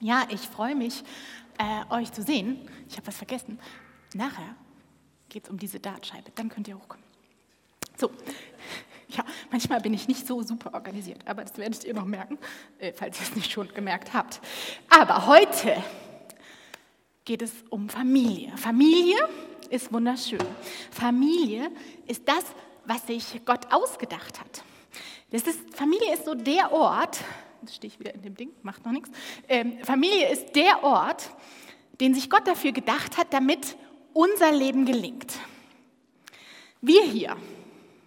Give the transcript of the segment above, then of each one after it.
Ja, ich freue mich, äh, euch zu sehen. Ich habe was vergessen. Nachher geht es um diese Dartscheibe. Dann könnt ihr hochkommen. So, ja, manchmal bin ich nicht so super organisiert, aber das werdet ihr noch merken, äh, falls ihr es nicht schon gemerkt habt. Aber heute geht es um Familie. Familie ist wunderschön. Familie ist das, was sich Gott ausgedacht hat. Das ist, Familie ist so der Ort, jetzt stehe ich wieder in dem Ding, macht noch nichts. Ähm, Familie ist der Ort, den sich Gott dafür gedacht hat, damit unser Leben gelingt. Wir hier,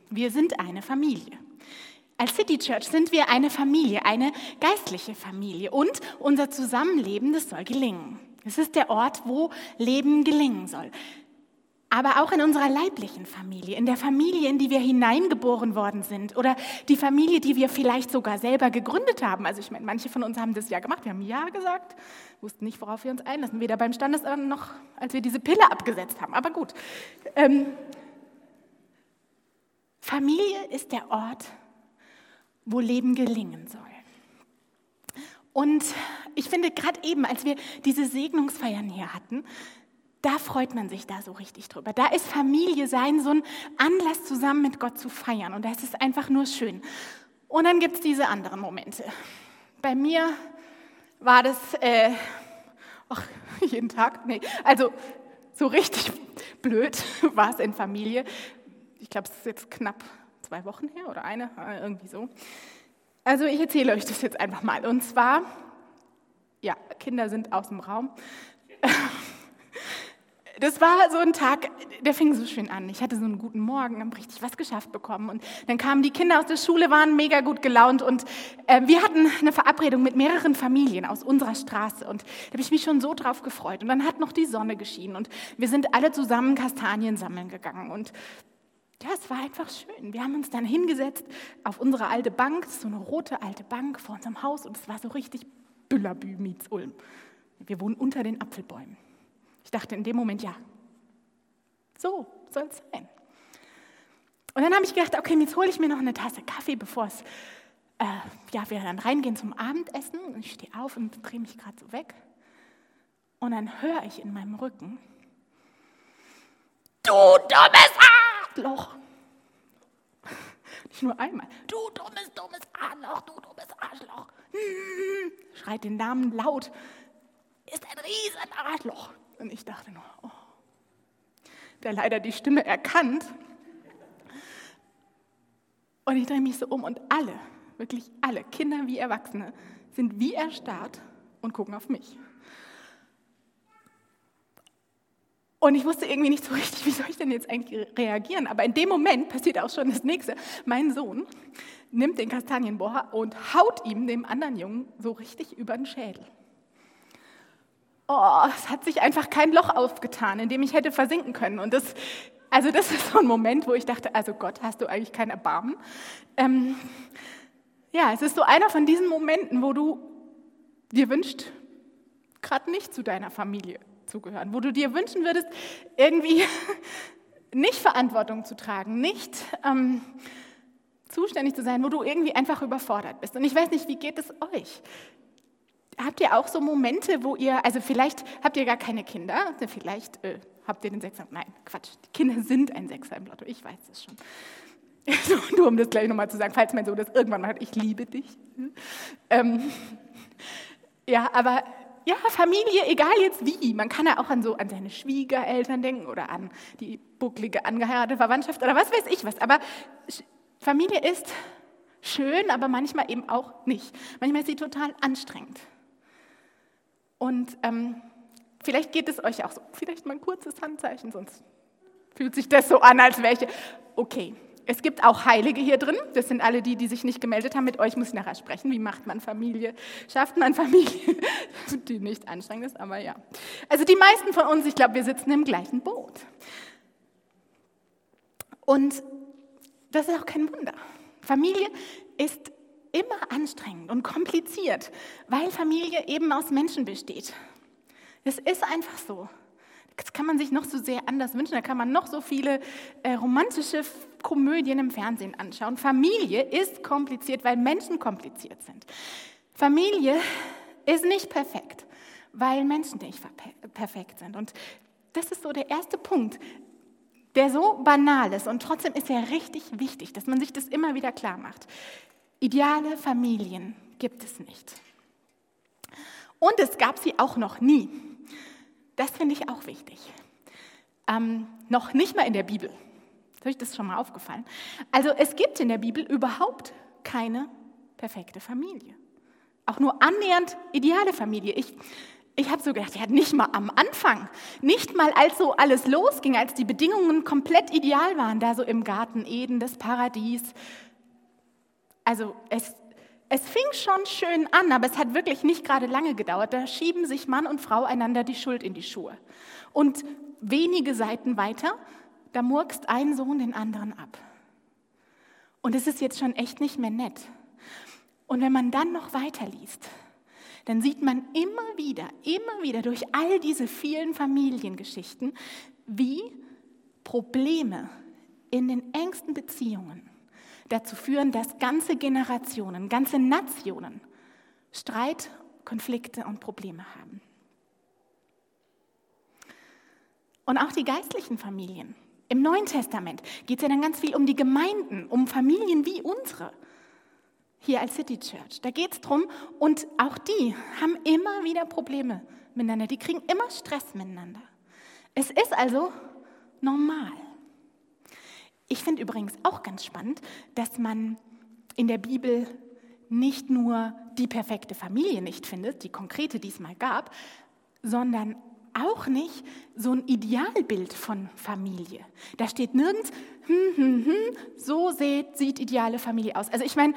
wir sind eine Familie. Als City Church sind wir eine Familie, eine geistliche Familie und unser Zusammenleben, das soll gelingen. Es ist der Ort, wo Leben gelingen soll aber auch in unserer leiblichen Familie, in der Familie, in die wir hineingeboren worden sind oder die Familie, die wir vielleicht sogar selber gegründet haben. Also ich meine, manche von uns haben das ja gemacht, wir haben Ja gesagt, wussten nicht, worauf wir uns einlassen, weder beim Standesamt noch, als wir diese Pille abgesetzt haben. Aber gut. Ähm, Familie ist der Ort, wo Leben gelingen soll. Und ich finde, gerade eben, als wir diese Segnungsfeiern hier hatten, da freut man sich da so richtig drüber. Da ist Familie sein so ein Anlass, zusammen mit Gott zu feiern. Und das ist einfach nur schön. Und dann gibt es diese anderen Momente. Bei mir war das äh, ach, jeden Tag, nee, also so richtig blöd war es in Familie. Ich glaube, es ist jetzt knapp zwei Wochen her oder eine, äh, irgendwie so. Also ich erzähle euch das jetzt einfach mal. Und zwar, ja, Kinder sind aus dem Raum das war so ein Tag, der fing so schön an. Ich hatte so einen guten Morgen, habe richtig was geschafft bekommen. Und dann kamen die Kinder aus der Schule, waren mega gut gelaunt. Und äh, wir hatten eine Verabredung mit mehreren Familien aus unserer Straße. Und da habe ich mich schon so drauf gefreut. Und dann hat noch die Sonne geschienen. Und wir sind alle zusammen Kastanien sammeln gegangen. Und ja, es war einfach schön. Wir haben uns dann hingesetzt auf unsere alte Bank, so eine rote alte Bank vor unserem Haus. Und es war so richtig Büllerbü meets Ulm. Wir wohnen unter den Apfelbäumen. Ich dachte in dem Moment, ja, so soll es sein. Und dann habe ich gedacht, okay, jetzt hole ich mir noch eine Tasse Kaffee, bevor es, äh, ja, wir dann reingehen zum Abendessen. Und ich stehe auf und drehe mich gerade so weg. Und dann höre ich in meinem Rücken, du dummes Arschloch. Nicht nur einmal, du dummes, dummes Arschloch, du dummes Arschloch. Hm, schreit den Namen laut, ist ein riesen Arschloch. Und ich dachte nur, oh, der leider die Stimme erkannt. Und ich drehe mich so um und alle, wirklich alle, Kinder wie Erwachsene, sind wie erstarrt und gucken auf mich. Und ich wusste irgendwie nicht so richtig, wie soll ich denn jetzt eigentlich reagieren. Aber in dem Moment passiert auch schon das Nächste. Mein Sohn nimmt den Kastanienbohrer und haut ihm, dem anderen Jungen, so richtig über den Schädel oh, es hat sich einfach kein Loch aufgetan, in dem ich hätte versinken können. Und das, also das ist so ein Moment, wo ich dachte, also Gott, hast du eigentlich kein Erbarmen? Ähm, ja, es ist so einer von diesen Momenten, wo du dir wünscht, gerade nicht zu deiner Familie zu gehören, wo du dir wünschen würdest, irgendwie nicht Verantwortung zu tragen, nicht ähm, zuständig zu sein, wo du irgendwie einfach überfordert bist. Und ich weiß nicht, wie geht es euch? Habt ihr auch so Momente, wo ihr, also vielleicht habt ihr gar keine Kinder, vielleicht äh, habt ihr den Sechser, nein, Quatsch, die Kinder sind ein Sechser im Lotto, ich weiß das schon. Nur um das gleich nochmal zu sagen, falls mein Sohn das irgendwann mal hat, ich liebe dich. Ähm, ja, aber ja, Familie, egal jetzt wie. Man kann ja auch an so an seine Schwiegereltern denken oder an die bucklige angeheiratete Verwandtschaft oder was weiß ich was. Aber Familie ist schön, aber manchmal eben auch nicht. Manchmal ist sie total anstrengend. Und ähm, vielleicht geht es euch auch so. Vielleicht mal ein kurzes Handzeichen, sonst fühlt sich das so an, als ich. Okay, es gibt auch Heilige hier drin. Das sind alle die, die sich nicht gemeldet haben. Mit euch muss ich nachher sprechen. Wie macht man Familie? Schafft man Familie, die nicht anstrengend ist? Aber ja. Also die meisten von uns, ich glaube, wir sitzen im gleichen Boot. Und das ist auch kein Wunder. Familie ist immer anstrengend und kompliziert, weil Familie eben aus Menschen besteht. Es ist einfach so. Das kann man sich noch so sehr anders wünschen. Da kann man noch so viele äh, romantische Komödien im Fernsehen anschauen. Familie ist kompliziert, weil Menschen kompliziert sind. Familie ist nicht perfekt. weil Menschen nicht perfekt sind. Und das ist so der erste Punkt, der so banal ist und trotzdem ist er richtig wichtig, dass man sich das immer wieder klar macht. Ideale Familien gibt es nicht. Und es gab sie auch noch nie. Das finde ich auch wichtig. Ähm, noch nicht mal in der Bibel. Ist euch das schon mal aufgefallen? Also es gibt in der Bibel überhaupt keine perfekte Familie. Auch nur annähernd ideale Familie. Ich, ich habe so gedacht, ja, nicht mal am Anfang, nicht mal als so alles losging, als die Bedingungen komplett ideal waren, da so im Garten Eden, das Paradies. Also es, es fing schon schön an, aber es hat wirklich nicht gerade lange gedauert. Da schieben sich Mann und Frau einander die Schuld in die Schuhe. Und wenige Seiten weiter, da murkst ein Sohn den anderen ab. Und es ist jetzt schon echt nicht mehr nett. Und wenn man dann noch weiterliest, dann sieht man immer wieder, immer wieder durch all diese vielen Familiengeschichten, wie Probleme in den engsten Beziehungen dazu führen, dass ganze Generationen, ganze Nationen Streit, Konflikte und Probleme haben. Und auch die geistlichen Familien. Im Neuen Testament geht es ja dann ganz viel um die Gemeinden, um Familien wie unsere hier als City Church. Da geht es drum und auch die haben immer wieder Probleme miteinander. Die kriegen immer Stress miteinander. Es ist also normal. Ich finde übrigens auch ganz spannend, dass man in der Bibel nicht nur die perfekte Familie nicht findet, die konkrete diesmal gab, sondern auch nicht so ein Idealbild von Familie. Da steht nirgends, hm, hm, hm, so sieht, sieht ideale Familie aus. Also ich meine,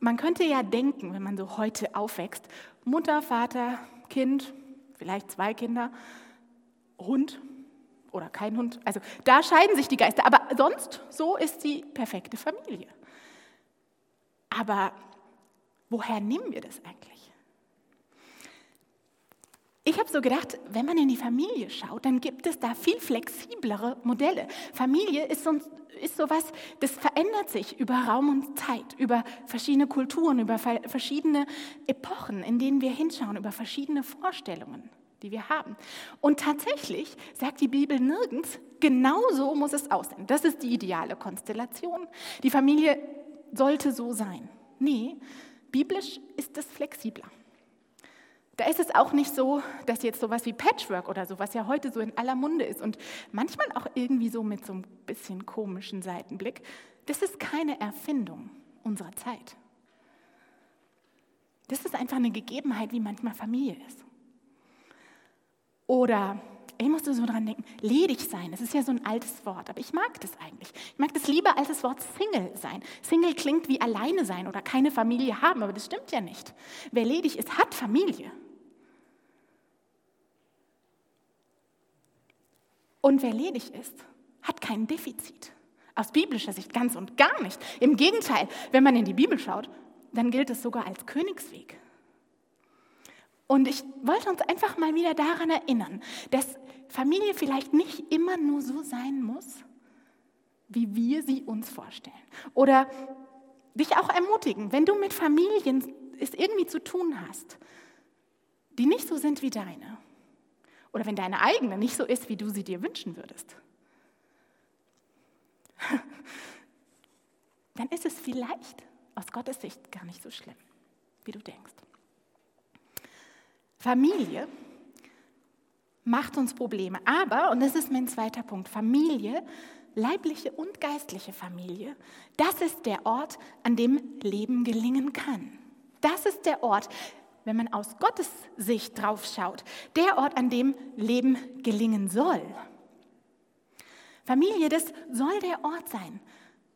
man könnte ja denken, wenn man so heute aufwächst, Mutter, Vater, Kind, vielleicht zwei Kinder, Hund oder kein Hund. Also da scheiden sich die Geister. Aber sonst, so ist die perfekte Familie. Aber woher nehmen wir das eigentlich? Ich habe so gedacht, wenn man in die Familie schaut, dann gibt es da viel flexiblere Modelle. Familie ist so, ist so was, das verändert sich über Raum und Zeit, über verschiedene Kulturen, über verschiedene Epochen, in denen wir hinschauen, über verschiedene Vorstellungen, die wir haben. Und tatsächlich sagt die Bibel nirgends, genau so muss es aussehen. Das ist die ideale Konstellation. Die Familie sollte so sein. Nee, biblisch ist es flexibler. Da ist es auch nicht so, dass jetzt sowas wie Patchwork oder so, was ja heute so in aller Munde ist und manchmal auch irgendwie so mit so einem bisschen komischen Seitenblick, das ist keine Erfindung unserer Zeit. Das ist einfach eine Gegebenheit, wie manchmal Familie ist. Oder, ich musste so dran denken, ledig sein, das ist ja so ein altes Wort, aber ich mag das eigentlich. Ich mag das lieber als das Wort Single sein. Single klingt wie alleine sein oder keine Familie haben, aber das stimmt ja nicht. Wer ledig ist, hat Familie. Und wer ledig ist, hat kein Defizit. Aus biblischer Sicht ganz und gar nicht. Im Gegenteil, wenn man in die Bibel schaut, dann gilt es sogar als Königsweg. Und ich wollte uns einfach mal wieder daran erinnern, dass Familie vielleicht nicht immer nur so sein muss, wie wir sie uns vorstellen. Oder dich auch ermutigen, wenn du mit Familien es irgendwie zu tun hast, die nicht so sind wie deine, oder wenn deine eigene nicht so ist, wie du sie dir wünschen würdest, dann ist es vielleicht aus Gottes Sicht gar nicht so schlimm, wie du denkst. Familie macht uns Probleme. Aber, und das ist mein zweiter Punkt, Familie, leibliche und geistliche Familie, das ist der Ort, an dem Leben gelingen kann. Das ist der Ort, wenn man aus Gottes Sicht drauf schaut, der Ort, an dem Leben gelingen soll. Familie, das soll der Ort sein,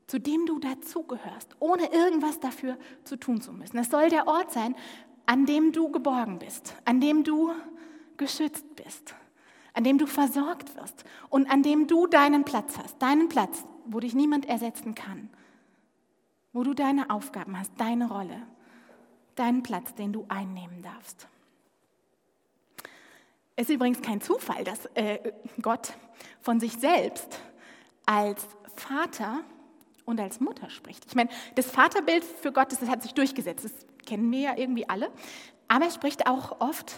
zu dem du dazugehörst, ohne irgendwas dafür zu tun zu müssen. Es soll der Ort sein, an dem du geborgen bist, an dem du geschützt bist, an dem du versorgt wirst und an dem du deinen Platz hast, deinen Platz, wo dich niemand ersetzen kann, wo du deine Aufgaben hast, deine Rolle deinen Platz, den du einnehmen darfst. Es ist übrigens kein Zufall, dass äh, Gott von sich selbst als Vater und als Mutter spricht. Ich meine, das Vaterbild für Gott, das hat sich durchgesetzt, das kennen wir ja irgendwie alle. Aber er spricht auch oft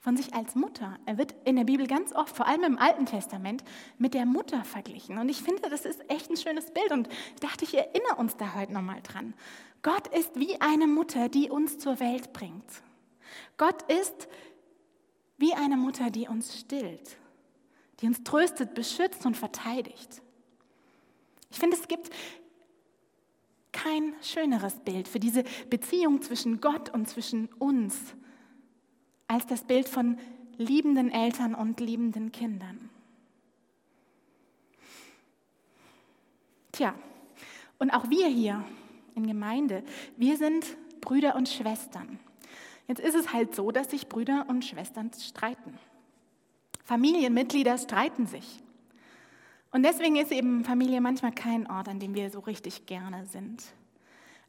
von sich als Mutter. Er wird in der Bibel ganz oft, vor allem im Alten Testament, mit der Mutter verglichen. Und ich finde, das ist echt ein schönes Bild und ich dachte, ich erinnere uns da heute nochmal dran. Gott ist wie eine Mutter, die uns zur Welt bringt. Gott ist wie eine Mutter, die uns stillt, die uns tröstet, beschützt und verteidigt. Ich finde, es gibt kein schöneres Bild für diese Beziehung zwischen Gott und zwischen uns als das Bild von liebenden Eltern und liebenden Kindern. Tja, und auch wir hier in Gemeinde, wir sind Brüder und Schwestern. Jetzt ist es halt so, dass sich Brüder und Schwestern streiten. Familienmitglieder streiten sich. Und deswegen ist eben Familie manchmal kein Ort, an dem wir so richtig gerne sind.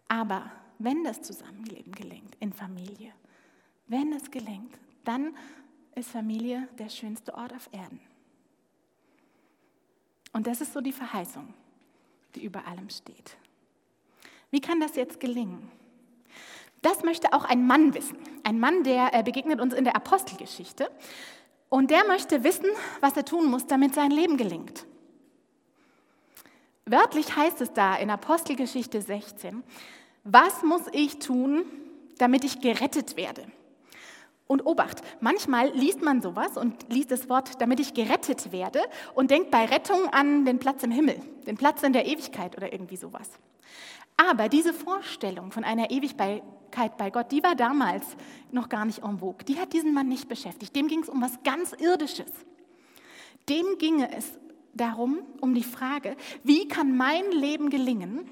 Aber wenn das Zusammenleben gelingt in Familie, wenn es gelingt, dann ist Familie der schönste Ort auf Erden. Und das ist so die Verheißung, die über allem steht. Wie kann das jetzt gelingen? Das möchte auch ein Mann wissen. Ein Mann, der äh, begegnet uns in der Apostelgeschichte. Und der möchte wissen, was er tun muss, damit sein Leben gelingt. Wörtlich heißt es da in Apostelgeschichte 16, was muss ich tun, damit ich gerettet werde? Und Obacht, manchmal liest man sowas und liest das Wort, damit ich gerettet werde und denkt bei Rettung an den Platz im Himmel, den Platz in der Ewigkeit oder irgendwie sowas. Aber diese Vorstellung von einer Ewigkeit bei Gott, die war damals noch gar nicht en vogue. Die hat diesen Mann nicht beschäftigt. Dem ging es um was ganz Irdisches. Dem ginge es darum, um die Frage, wie kann mein Leben gelingen,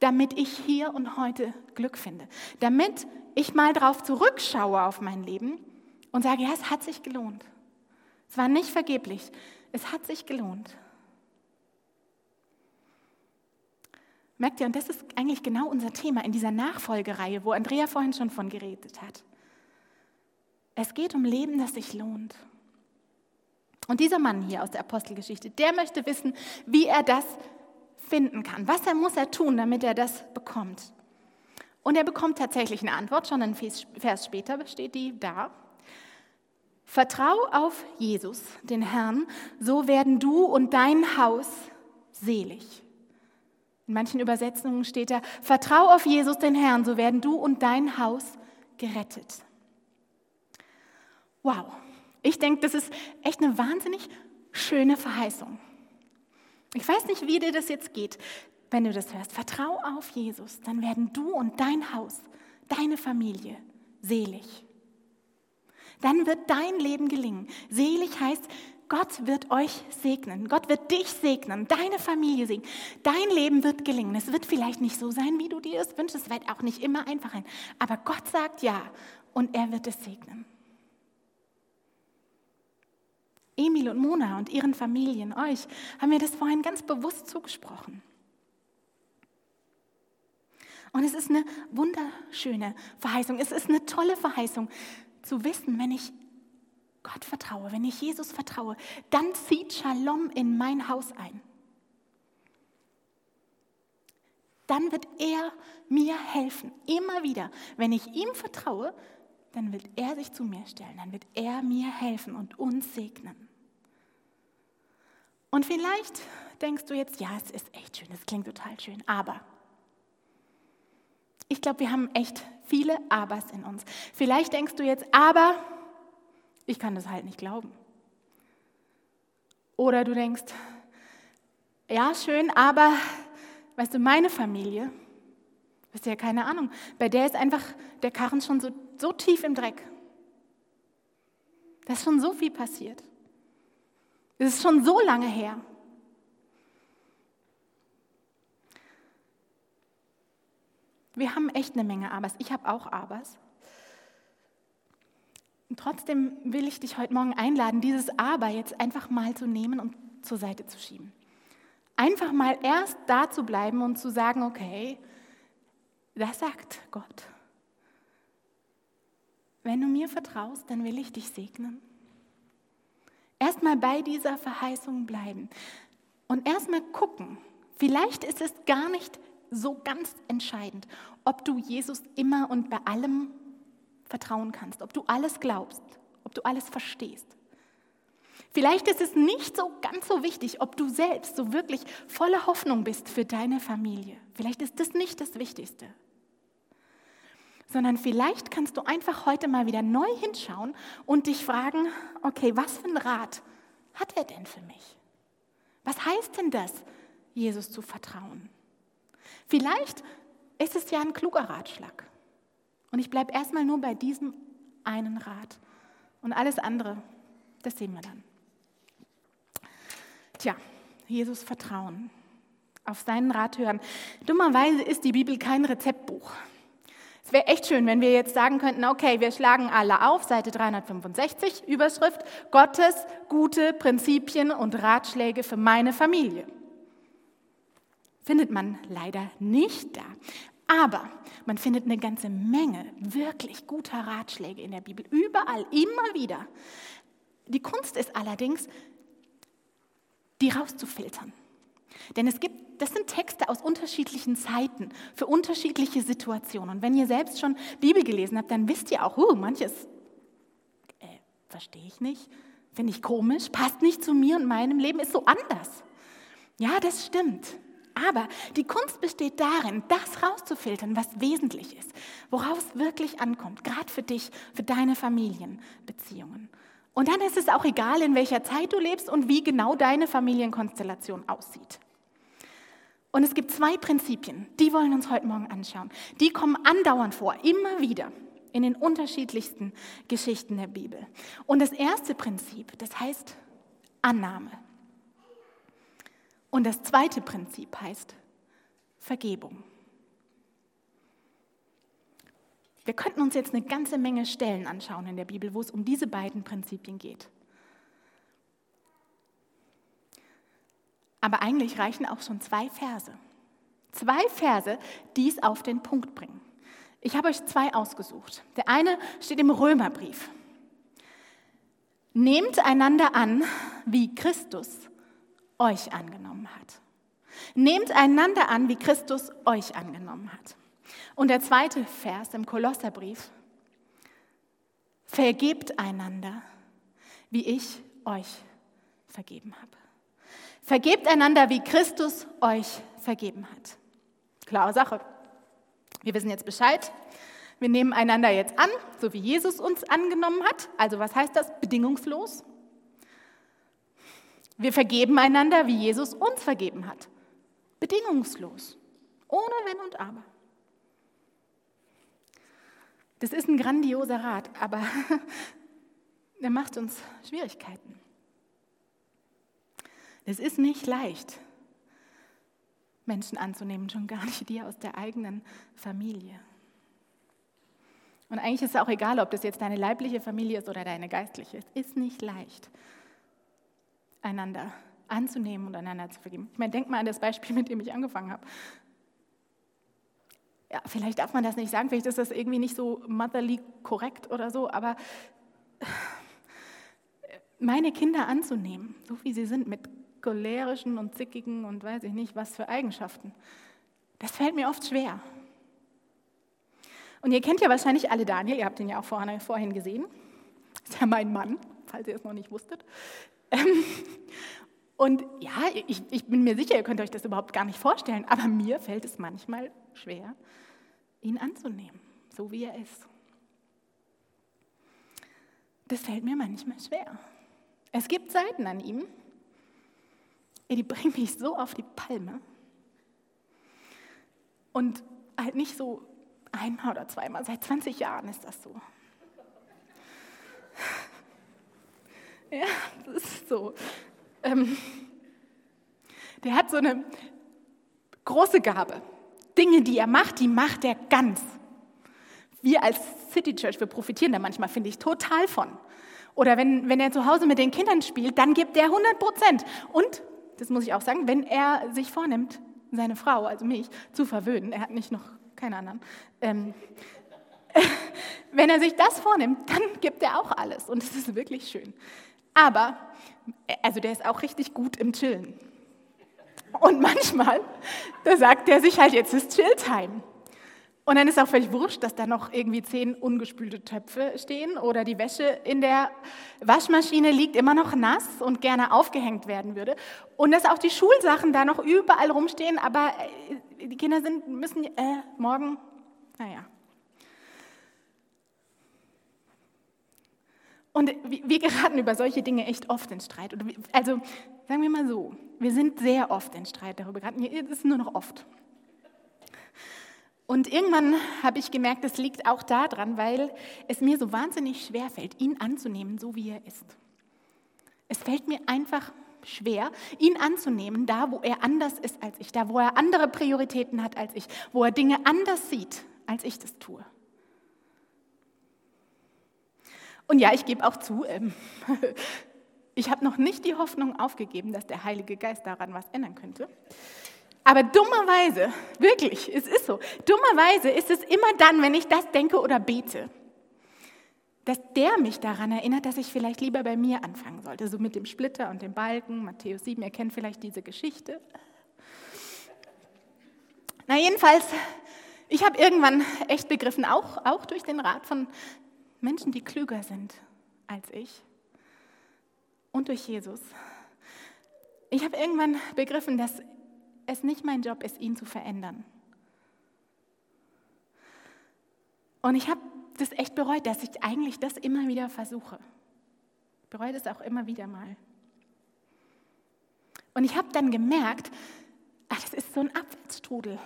damit ich hier und heute Glück finde, damit ich mal darauf zurückschaue auf mein Leben und sage, ja, es hat sich gelohnt. Es war nicht vergeblich, es hat sich gelohnt. Merkt ihr, und das ist eigentlich genau unser Thema in dieser Nachfolgereihe, wo Andrea vorhin schon von geredet hat. Es geht um Leben, das sich lohnt. Und dieser Mann hier aus der Apostelgeschichte, der möchte wissen, wie er das finden kann. Was er muss er tun, damit er das bekommt. Und er bekommt tatsächlich eine Antwort, schon ein Vers später steht die da. Vertrau auf Jesus, den Herrn, so werden du und dein Haus selig. In manchen Übersetzungen steht da, vertrau auf Jesus, den Herrn, so werden du und dein Haus gerettet. Wow, ich denke, das ist echt eine wahnsinnig schöne Verheißung. Ich weiß nicht, wie dir das jetzt geht, wenn du das hörst. Vertrau auf Jesus, dann werden du und dein Haus, deine Familie selig. Dann wird dein Leben gelingen. Selig heißt, Gott wird euch segnen. Gott wird dich segnen, deine Familie segnen. Dein Leben wird gelingen. Es wird vielleicht nicht so sein, wie du dir es wünschst. Es wird auch nicht immer einfach sein. Aber Gott sagt ja und er wird es segnen. Emil und Mona und ihren Familien, euch, haben mir das vorhin ganz bewusst zugesprochen. Und es ist eine wunderschöne Verheißung. Es ist eine tolle Verheißung zu wissen, wenn ich Gott vertraue, wenn ich Jesus vertraue, dann zieht Shalom in mein Haus ein. Dann wird er mir helfen, immer wieder. Wenn ich ihm vertraue, dann wird er sich zu mir stellen, dann wird er mir helfen und uns segnen. Und vielleicht denkst du jetzt, ja, es ist echt schön, es klingt total schön, aber ich glaube, wir haben echt viele Abers in uns. Vielleicht denkst du jetzt, aber ich kann das halt nicht glauben. Oder du denkst, ja, schön, aber weißt du, meine Familie, Wisst ihr, keine Ahnung. Bei der ist einfach der Karren schon so, so tief im Dreck. Da ist schon so viel passiert. Es ist schon so lange her. Wir haben echt eine Menge Abers. Ich habe auch Abers. Und trotzdem will ich dich heute Morgen einladen, dieses Aber jetzt einfach mal zu nehmen und zur Seite zu schieben. Einfach mal erst da zu bleiben und zu sagen, okay, das sagt Gott. Wenn du mir vertraust, dann will ich dich segnen. Erstmal bei dieser Verheißung bleiben und erstmal gucken. Vielleicht ist es gar nicht so ganz entscheidend, ob du Jesus immer und bei allem vertrauen kannst, ob du alles glaubst, ob du alles verstehst. Vielleicht ist es nicht so ganz so wichtig, ob du selbst so wirklich voller Hoffnung bist für deine Familie. Vielleicht ist das nicht das Wichtigste. Sondern vielleicht kannst du einfach heute mal wieder neu hinschauen und dich fragen, okay, was für einen Rat hat er denn für mich? Was heißt denn das, Jesus zu vertrauen? Vielleicht ist es ja ein kluger Ratschlag. Und ich bleibe erstmal nur bei diesem einen Rat. Und alles andere, das sehen wir dann. Tja, Jesus vertrauen, auf seinen Rat hören. Dummerweise ist die Bibel kein Rezeptbuch. Es wäre echt schön, wenn wir jetzt sagen könnten, okay, wir schlagen alle auf, Seite 365, Überschrift, Gottes gute Prinzipien und Ratschläge für meine Familie. Findet man leider nicht da. Aber man findet eine ganze Menge wirklich guter Ratschläge in der Bibel, überall, immer wieder. Die Kunst ist allerdings, die rauszufiltern. Denn es gibt, das sind Texte aus unterschiedlichen Zeiten, für unterschiedliche Situationen. Und wenn ihr selbst schon Bibel gelesen habt, dann wisst ihr auch, uh, manches äh, verstehe ich nicht, finde ich komisch, passt nicht zu mir und meinem Leben, ist so anders. Ja, das stimmt. Aber die Kunst besteht darin, das rauszufiltern, was wesentlich ist, worauf es wirklich ankommt, gerade für dich, für deine Familienbeziehungen. Und dann ist es auch egal, in welcher Zeit du lebst und wie genau deine Familienkonstellation aussieht. Und es gibt zwei Prinzipien, die wollen wir uns heute Morgen anschauen. Die kommen andauernd vor, immer wieder in den unterschiedlichsten Geschichten der Bibel. Und das erste Prinzip, das heißt Annahme. Und das zweite Prinzip heißt Vergebung. Wir könnten uns jetzt eine ganze Menge Stellen anschauen in der Bibel, wo es um diese beiden Prinzipien geht. Aber eigentlich reichen auch schon zwei Verse. Zwei Verse, die es auf den Punkt bringen. Ich habe euch zwei ausgesucht. Der eine steht im Römerbrief. Nehmt einander an, wie Christus euch angenommen hat. Nehmt einander an, wie Christus euch angenommen hat. Und der zweite Vers im Kolosserbrief, vergebt einander, wie ich euch vergeben habe. Vergebt einander, wie Christus euch vergeben hat. Klare Sache. Wir wissen jetzt Bescheid. Wir nehmen einander jetzt an, so wie Jesus uns angenommen hat. Also was heißt das? Bedingungslos. Wir vergeben einander, wie Jesus uns vergeben hat. Bedingungslos. Ohne Wenn und Aber. Das ist ein grandioser Rat, aber der macht uns Schwierigkeiten. Es ist nicht leicht, Menschen anzunehmen, schon gar nicht die aus der eigenen Familie. Und eigentlich ist es auch egal, ob das jetzt deine leibliche Familie ist oder deine geistliche. Es ist nicht leicht, einander anzunehmen und einander zu vergeben. Ich meine, denk mal an das Beispiel, mit dem ich angefangen habe ja, vielleicht darf man das nicht sagen, vielleicht ist das irgendwie nicht so motherly korrekt oder so, aber meine Kinder anzunehmen, so wie sie sind, mit cholerischen und zickigen und weiß ich nicht was für Eigenschaften, das fällt mir oft schwer. Und ihr kennt ja wahrscheinlich alle Daniel, ihr habt ihn ja auch vorhin gesehen. Das ist ja mein Mann, falls ihr es noch nicht wusstet. Ähm, und ja, ich, ich, bin mir sicher, ihr könnt euch das überhaupt gar nicht vorstellen, aber mir fällt es manchmal schwer, ihn anzunehmen, so wie er ist. Das fällt mir manchmal schwer. Es gibt Seiten an ihm, die bringen mich so auf die Palme. Und halt nicht so einmal oder zweimal, seit 20 Jahren ist das so. Ja, das ist so. Ähm, der hat so eine große Gabe. Dinge, die er macht, die macht er ganz. Wir als City Church, wir profitieren da manchmal, finde ich, total von. Oder wenn, wenn er zu Hause mit den Kindern spielt, dann gibt er 100 Prozent. Und, das muss ich auch sagen, wenn er sich vornimmt, seine Frau, also mich, zu verwöhnen, er hat nicht noch keine anderen, ähm, wenn er sich das vornimmt, dann gibt er auch alles. Und es ist wirklich schön. Aber, also der ist auch richtig gut im Chillen. Und manchmal, da sagt er sich halt, jetzt ist Chilltime. Und dann ist auch völlig wurscht, dass da noch irgendwie zehn ungespülte Töpfe stehen oder die Wäsche in der Waschmaschine liegt immer noch nass und gerne aufgehängt werden würde. Und dass auch die Schulsachen da noch überall rumstehen, aber äh, die Kinder sind, müssen äh, morgen, naja. Und wir geraten über solche Dinge echt oft in Streit. Also sagen wir mal so, wir sind sehr oft in Streit darüber geraten. Es ist nur noch oft. Und irgendwann habe ich gemerkt, es liegt auch daran, weil es mir so wahnsinnig schwer fällt, ihn anzunehmen, so wie er ist. Es fällt mir einfach schwer, ihn anzunehmen, da wo er anders ist als ich, da wo er andere Prioritäten hat als ich, wo er Dinge anders sieht, als ich das tue. Und ja, ich gebe auch zu, ähm, ich habe noch nicht die Hoffnung aufgegeben, dass der Heilige Geist daran was ändern könnte. Aber dummerweise, wirklich, es ist so, dummerweise ist es immer dann, wenn ich das denke oder bete, dass der mich daran erinnert, dass ich vielleicht lieber bei mir anfangen sollte, so mit dem Splitter und dem Balken, Matthäus 7, ihr kennt vielleicht diese Geschichte. Na jedenfalls, ich habe irgendwann echt begriffen, auch, auch durch den Rat von Menschen, die klüger sind als ich und durch Jesus. Ich habe irgendwann begriffen, dass es nicht mein Job ist, ihn zu verändern. Und ich habe das echt bereut, dass ich eigentlich das immer wieder versuche. Ich bereue das auch immer wieder mal. Und ich habe dann gemerkt, ach, das ist so ein Abwärtsstrudel.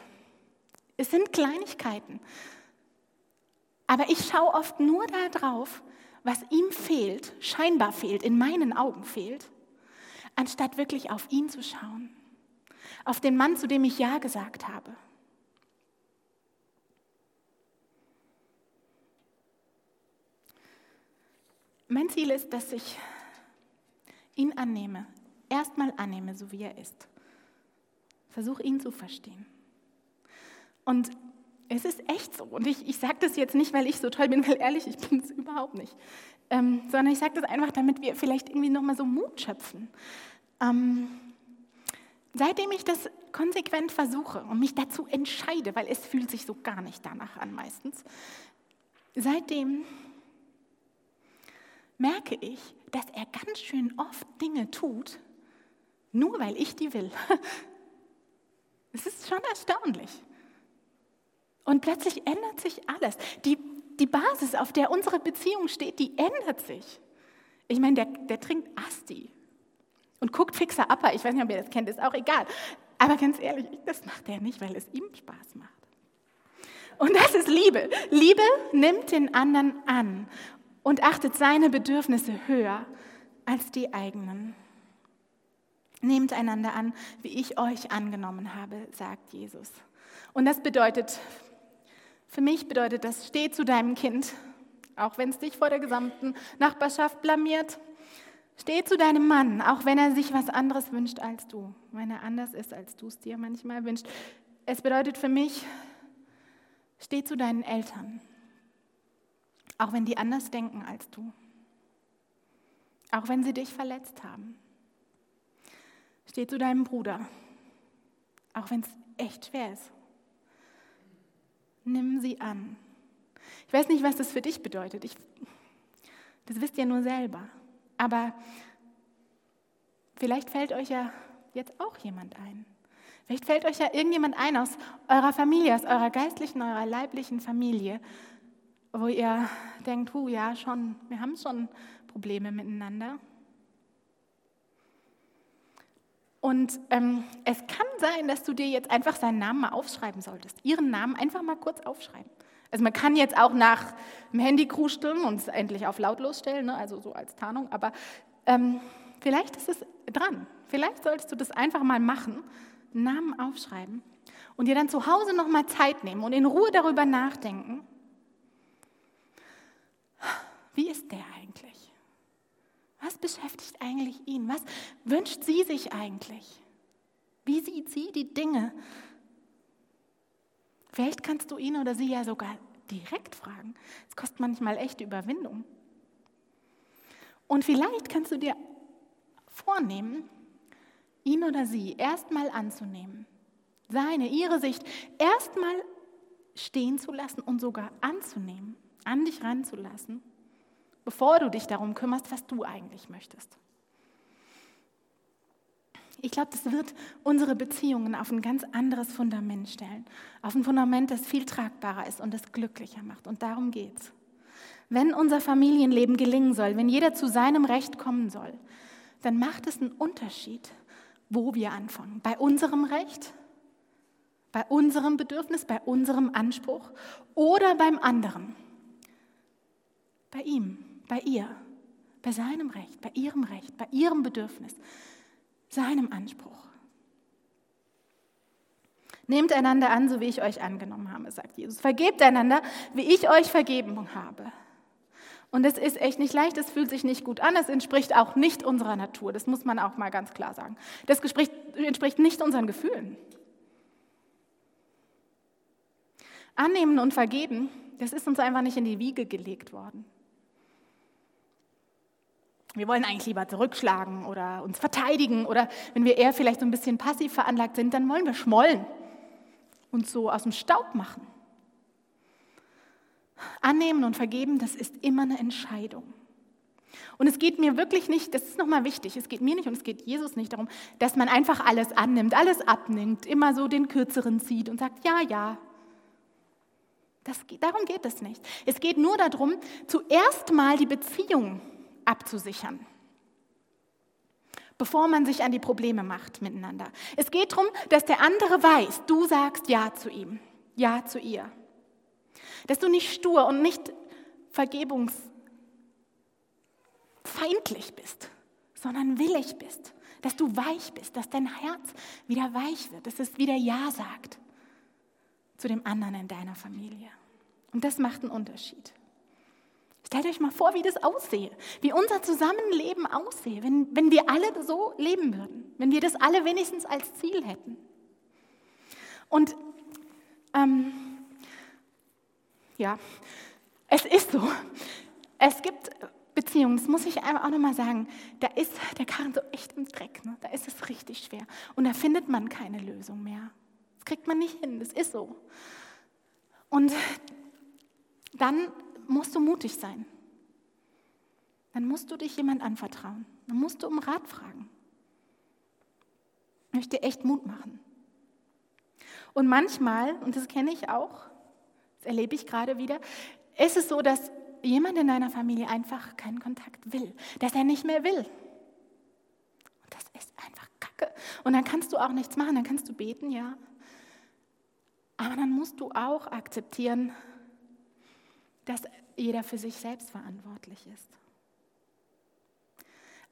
Es sind Kleinigkeiten. Aber ich schaue oft nur darauf, was ihm fehlt, scheinbar fehlt, in meinen Augen fehlt, anstatt wirklich auf ihn zu schauen auf den Mann, zu dem ich Ja gesagt habe. Mein Ziel ist, dass ich ihn annehme, erstmal annehme, so wie er ist. Versuche ihn zu verstehen. Und es ist echt so. Und ich, ich sage das jetzt nicht, weil ich so toll bin, weil ehrlich, ich bin es überhaupt nicht. Ähm, sondern ich sage das einfach, damit wir vielleicht irgendwie nochmal so Mut schöpfen. Ähm, Seitdem ich das konsequent versuche und mich dazu entscheide, weil es fühlt sich so gar nicht danach an meistens, seitdem merke ich, dass er ganz schön oft Dinge tut, nur weil ich die will. Es ist schon erstaunlich. Und plötzlich ändert sich alles. Die, die Basis, auf der unsere Beziehung steht, die ändert sich. Ich meine, der, der trinkt Asti und guckt fixer Upper. Ich weiß nicht, ob ihr das kennt, ist auch egal. Aber ganz ehrlich, das macht er nicht, weil es ihm Spaß macht. Und das ist Liebe. Liebe nimmt den anderen an und achtet seine Bedürfnisse höher als die eigenen. Nehmt einander an, wie ich euch angenommen habe, sagt Jesus. Und das bedeutet, für mich bedeutet das, steh zu deinem Kind, auch wenn es dich vor der gesamten Nachbarschaft blamiert. Steh zu deinem Mann, auch wenn er sich was anderes wünscht als du, wenn er anders ist, als du es dir manchmal wünschst. Es bedeutet für mich, steh zu deinen Eltern, auch wenn die anders denken als du, auch wenn sie dich verletzt haben. Steh zu deinem Bruder, auch wenn es echt schwer ist. Nimm sie an. Ich weiß nicht, was das für dich bedeutet. Ich, das wisst ihr nur selber. Aber vielleicht fällt euch ja jetzt auch jemand ein. Vielleicht fällt euch ja irgendjemand ein aus eurer Familie, aus eurer geistlichen, eurer leiblichen Familie, wo ihr denkt, hu, ja, schon, wir haben schon Probleme miteinander. Und ähm, es kann sein, dass du dir jetzt einfach seinen Namen mal aufschreiben solltest. Ihren Namen einfach mal kurz aufschreiben. Also man kann jetzt auch nach dem Handy krusteln und es endlich auf lautlos stellen, ne? also so als Tarnung, aber ähm, vielleicht ist es dran. Vielleicht solltest du das einfach mal machen, Namen aufschreiben und dir dann zu Hause nochmal Zeit nehmen und in Ruhe darüber nachdenken. Wie ist der eigentlich? Was beschäftigt eigentlich ihn? Was wünscht sie sich eigentlich? Wie sieht sie die Dinge? Vielleicht kannst du ihn oder sie ja sogar direkt fragen. Es kostet manchmal echte Überwindung. Und vielleicht kannst du dir vornehmen, ihn oder sie erstmal anzunehmen. Seine, ihre Sicht erstmal stehen zu lassen und sogar anzunehmen, an dich ranzulassen, bevor du dich darum kümmerst, was du eigentlich möchtest. Ich glaube, das wird unsere Beziehungen auf ein ganz anderes Fundament stellen. Auf ein Fundament, das viel tragbarer ist und das glücklicher macht. Und darum geht's. Wenn unser Familienleben gelingen soll, wenn jeder zu seinem Recht kommen soll, dann macht es einen Unterschied, wo wir anfangen. Bei unserem Recht, bei unserem Bedürfnis, bei unserem Anspruch oder beim anderen. Bei ihm, bei ihr, bei seinem Recht, bei ihrem Recht, bei ihrem Bedürfnis, seinem Anspruch. Nehmt einander an, so wie ich euch angenommen habe, sagt Jesus. Vergebt einander, wie ich euch vergeben habe. Und es ist echt nicht leicht, es fühlt sich nicht gut an, es entspricht auch nicht unserer Natur, das muss man auch mal ganz klar sagen. Das entspricht nicht unseren Gefühlen. Annehmen und vergeben, das ist uns einfach nicht in die Wiege gelegt worden. Wir wollen eigentlich lieber zurückschlagen oder uns verteidigen oder wenn wir eher vielleicht so ein bisschen passiv veranlagt sind, dann wollen wir schmollen und so aus dem Staub machen. Annehmen und vergeben, das ist immer eine Entscheidung. Und es geht mir wirklich nicht, das ist nochmal wichtig, es geht mir nicht und es geht Jesus nicht darum, dass man einfach alles annimmt, alles abnimmt, immer so den Kürzeren zieht und sagt, ja, ja. Das, darum geht es nicht. Es geht nur darum, zuerst mal die Beziehung abzusichern, bevor man sich an die Probleme macht miteinander. Es geht darum, dass der andere weiß, du sagst Ja zu ihm, Ja zu ihr. Dass du nicht stur und nicht vergebungsfeindlich bist, sondern willig bist. Dass du weich bist, dass dein Herz wieder weich wird, dass es wieder Ja sagt zu dem anderen in deiner Familie. Und das macht einen Unterschied. Stellt euch mal vor, wie das aussehe, wie unser Zusammenleben aussehe, wenn, wenn wir alle so leben würden, wenn wir das alle wenigstens als Ziel hätten. Und ähm, ja, es ist so. Es gibt Beziehungen, das muss ich einfach auch nochmal sagen, da ist der Karren so echt im Dreck, ne? da ist es richtig schwer. Und da findet man keine Lösung mehr. Das kriegt man nicht hin, das ist so. Und dann musst du mutig sein. Dann musst du dich jemand anvertrauen. Dann musst du um Rat fragen. Ich möchte echt Mut machen. Und manchmal, und das kenne ich auch, das erlebe ich gerade wieder, ist es so, dass jemand in deiner Familie einfach keinen Kontakt will, dass er nicht mehr will. Und das ist einfach Kacke. Und dann kannst du auch nichts machen, dann kannst du beten, ja. Aber dann musst du auch akzeptieren, dass jeder für sich selbst verantwortlich ist.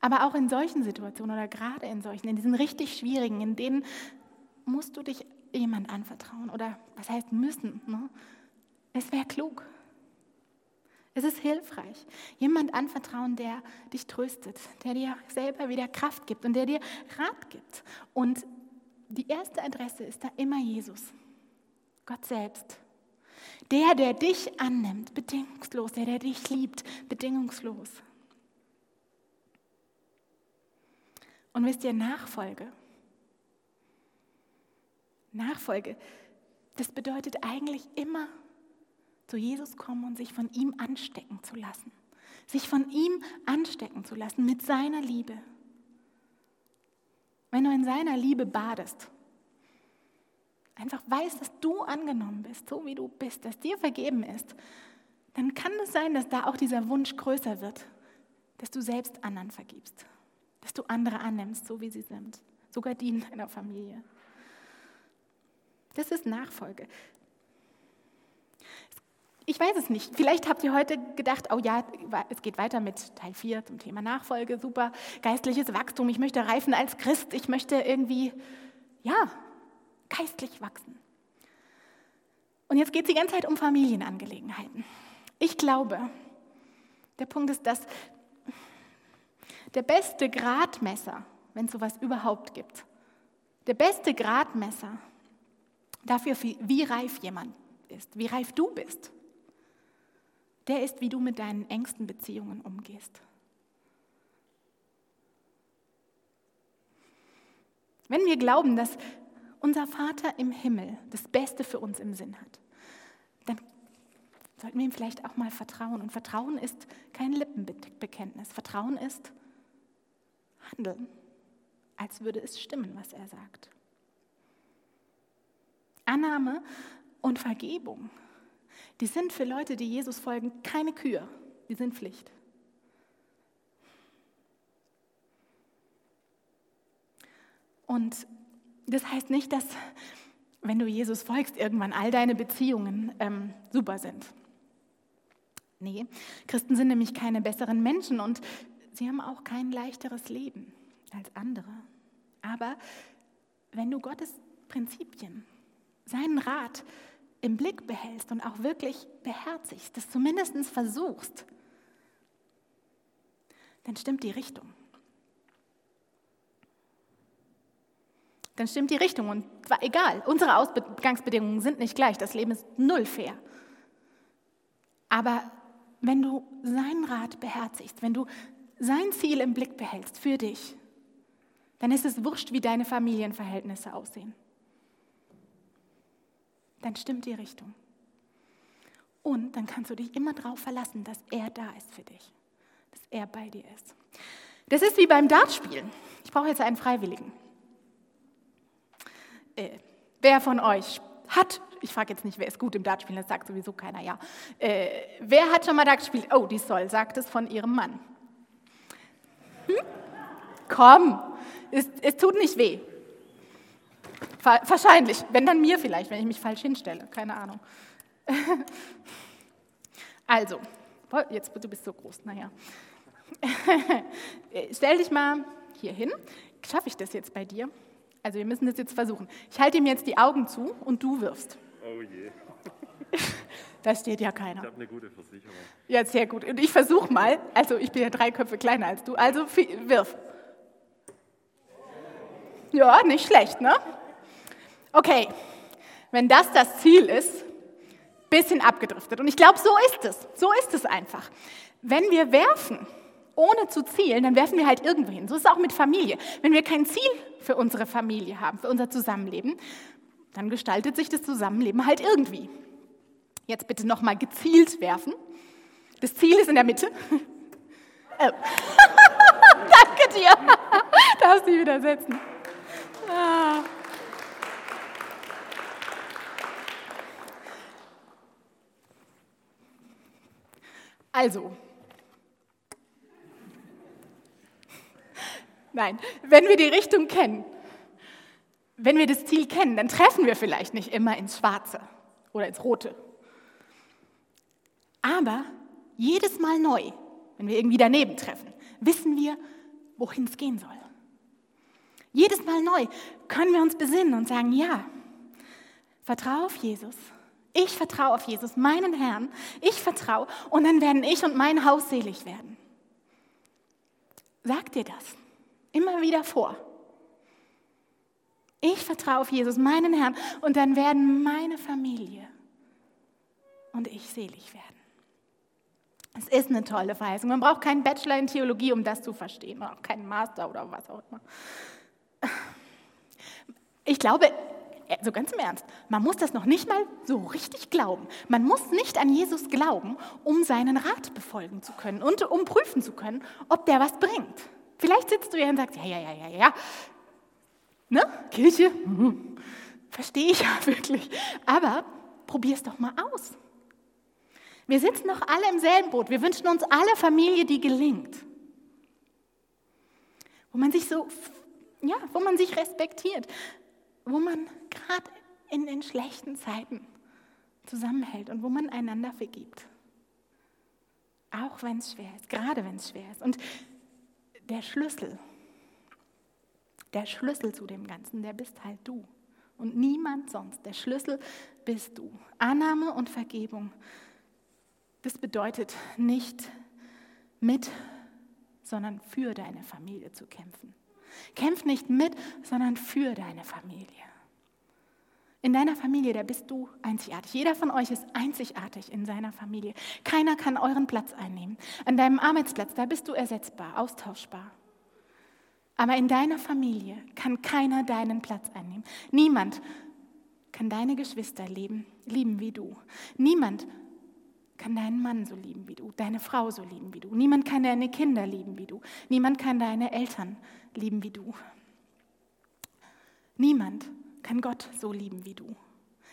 Aber auch in solchen Situationen oder gerade in solchen, in diesen richtig schwierigen, in denen musst du dich jemand anvertrauen oder was heißt müssen. Ne? Es wäre klug. Es ist hilfreich. Jemand anvertrauen, der dich tröstet, der dir selber wieder Kraft gibt und der dir Rat gibt. Und die erste Adresse ist da immer Jesus, Gott selbst. Der, der dich annimmt, bedingungslos, der, der dich liebt, bedingungslos. Und wisst ihr, Nachfolge. Nachfolge, das bedeutet eigentlich immer zu Jesus kommen und sich von ihm anstecken zu lassen. Sich von ihm anstecken zu lassen mit seiner Liebe. Wenn du in seiner Liebe badest, einfach weißt, dass du angenommen bist, so wie du bist, dass dir vergeben ist, dann kann es sein, dass da auch dieser Wunsch größer wird, dass du selbst anderen vergibst, dass du andere annimmst, so wie sie sind, sogar die in deiner Familie. Das ist Nachfolge. Ich weiß es nicht. Vielleicht habt ihr heute gedacht, oh ja, es geht weiter mit Teil 4 zum Thema Nachfolge, super, geistliches Wachstum, ich möchte reifen als Christ, ich möchte irgendwie, ja, geistlich wachsen. Und jetzt geht es die ganze Zeit um Familienangelegenheiten. Ich glaube, der Punkt ist, dass der beste Gradmesser, wenn es sowas überhaupt gibt, der beste Gradmesser dafür, wie reif jemand ist, wie reif du bist, der ist, wie du mit deinen engsten Beziehungen umgehst. Wenn wir glauben, dass unser Vater im Himmel das Beste für uns im Sinn hat, dann sollten wir ihm vielleicht auch mal vertrauen. Und Vertrauen ist kein Lippenbekenntnis. Vertrauen ist Handeln, als würde es stimmen, was er sagt. Annahme und Vergebung, die sind für Leute, die Jesus folgen, keine Kür, die sind Pflicht. Und das heißt nicht, dass, wenn du Jesus folgst, irgendwann all deine Beziehungen ähm, super sind. Nee, Christen sind nämlich keine besseren Menschen und sie haben auch kein leichteres Leben als andere. Aber wenn du Gottes Prinzipien, seinen Rat im Blick behältst und auch wirklich beherzigst, das zumindest versuchst, dann stimmt die Richtung. Dann stimmt die Richtung und zwar egal, unsere Ausgangsbedingungen sind nicht gleich, das Leben ist null fair. Aber wenn du seinen Rat beherzigst, wenn du sein Ziel im Blick behältst für dich, dann ist es wurscht, wie deine Familienverhältnisse aussehen. Dann stimmt die Richtung. Und dann kannst du dich immer darauf verlassen, dass er da ist für dich, dass er bei dir ist. Das ist wie beim Dartspielen. Ich brauche jetzt einen Freiwilligen. Äh, wer von euch hat, ich frage jetzt nicht, wer ist gut im Dartspielen, das sagt sowieso keiner, ja. Äh, wer hat schon mal Dart gespielt? Oh, die soll, sagt es von ihrem Mann. Hm? Komm, es, es tut nicht weh. Wahrscheinlich, wenn dann mir vielleicht, wenn ich mich falsch hinstelle, keine Ahnung. Also, jetzt du bist so groß, naja. Stell dich mal hier hin. Schaffe ich das jetzt bei dir? Also wir müssen das jetzt versuchen. Ich halte ihm jetzt die Augen zu und du wirfst. Oh je. Da steht ja keiner. Ich habe eine gute Versicherung. Ja, sehr gut. Und ich versuche mal, also ich bin ja drei Köpfe kleiner als du, also wirf. Ja, nicht schlecht, ne? Okay, wenn das das Ziel ist, bisschen abgedriftet. Und ich glaube, so ist es. So ist es einfach. Wenn wir werfen, ohne zu zielen, dann werfen wir halt irgendwo hin. So ist es auch mit Familie. Wenn wir kein Ziel für unsere Familie haben, für unser Zusammenleben, dann gestaltet sich das Zusammenleben halt irgendwie. Jetzt bitte nochmal gezielt werfen. Das Ziel ist in der Mitte. Oh. Danke dir. Darfst dich wieder setzen. Ah. Also, nein, wenn wir die Richtung kennen, wenn wir das Ziel kennen, dann treffen wir vielleicht nicht immer ins Schwarze oder ins Rote. Aber jedes Mal neu, wenn wir irgendwie daneben treffen, wissen wir, wohin es gehen soll. Jedes Mal neu können wir uns besinnen und sagen, ja, vertraue auf Jesus. Ich vertraue auf Jesus, meinen Herrn. Ich vertraue und dann werden ich und mein Haus selig werden. Sag dir das immer wieder vor. Ich vertraue auf Jesus, meinen Herrn, und dann werden meine Familie und ich selig werden. Es ist eine tolle Verheißung. Man braucht keinen Bachelor in Theologie, um das zu verstehen, oder auch keinen Master oder was auch immer. Ich glaube, also ganz im Ernst, man muss das noch nicht mal so richtig glauben. Man muss nicht an Jesus glauben, um seinen Rat befolgen zu können und um prüfen zu können, ob der was bringt. Vielleicht sitzt du hier und sagst, ja, ja, ja, ja, ja, ne? Kirche, hm, verstehe ich ja wirklich. Aber probier es doch mal aus. Wir sitzen doch alle im selben Boot. Wir wünschen uns alle Familie, die gelingt. Wo man sich so, ja, wo man sich respektiert. Wo man gerade in den schlechten Zeiten zusammenhält und wo man einander vergibt. Auch wenn es schwer ist, gerade wenn es schwer ist. Und der Schlüssel, der Schlüssel zu dem Ganzen, der bist halt du und niemand sonst. Der Schlüssel bist du. Annahme und Vergebung das bedeutet nicht mit, sondern für deine Familie zu kämpfen. Kämpf nicht mit, sondern für deine Familie. In deiner Familie, da bist du einzigartig. Jeder von euch ist einzigartig in seiner Familie. Keiner kann euren Platz einnehmen. An deinem Arbeitsplatz, da bist du ersetzbar, austauschbar. Aber in deiner Familie kann keiner deinen Platz einnehmen. Niemand kann deine Geschwister leben, lieben wie du. Niemand kann deinen Mann so lieben wie du, deine Frau so lieben wie du. Niemand kann deine Kinder lieben wie du. Niemand kann deine Eltern lieben wie du. Niemand kann Gott so lieben wie du.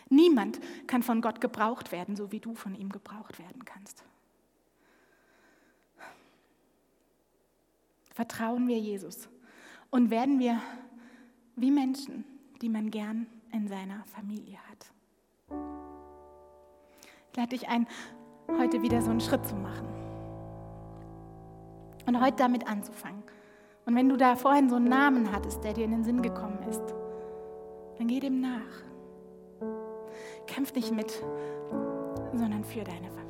Niemand kann von Gott gebraucht werden, so wie du von ihm gebraucht werden kannst. Vertrauen wir Jesus und werden wir wie Menschen, die man gern in seiner Familie hat. Ich lade dich ein, heute wieder so einen Schritt zu machen. Und heute damit anzufangen. Und wenn du da vorhin so einen Namen hattest, der dir in den Sinn gekommen ist, dann geh dem nach. Kämpf nicht mit, sondern für deine Familie.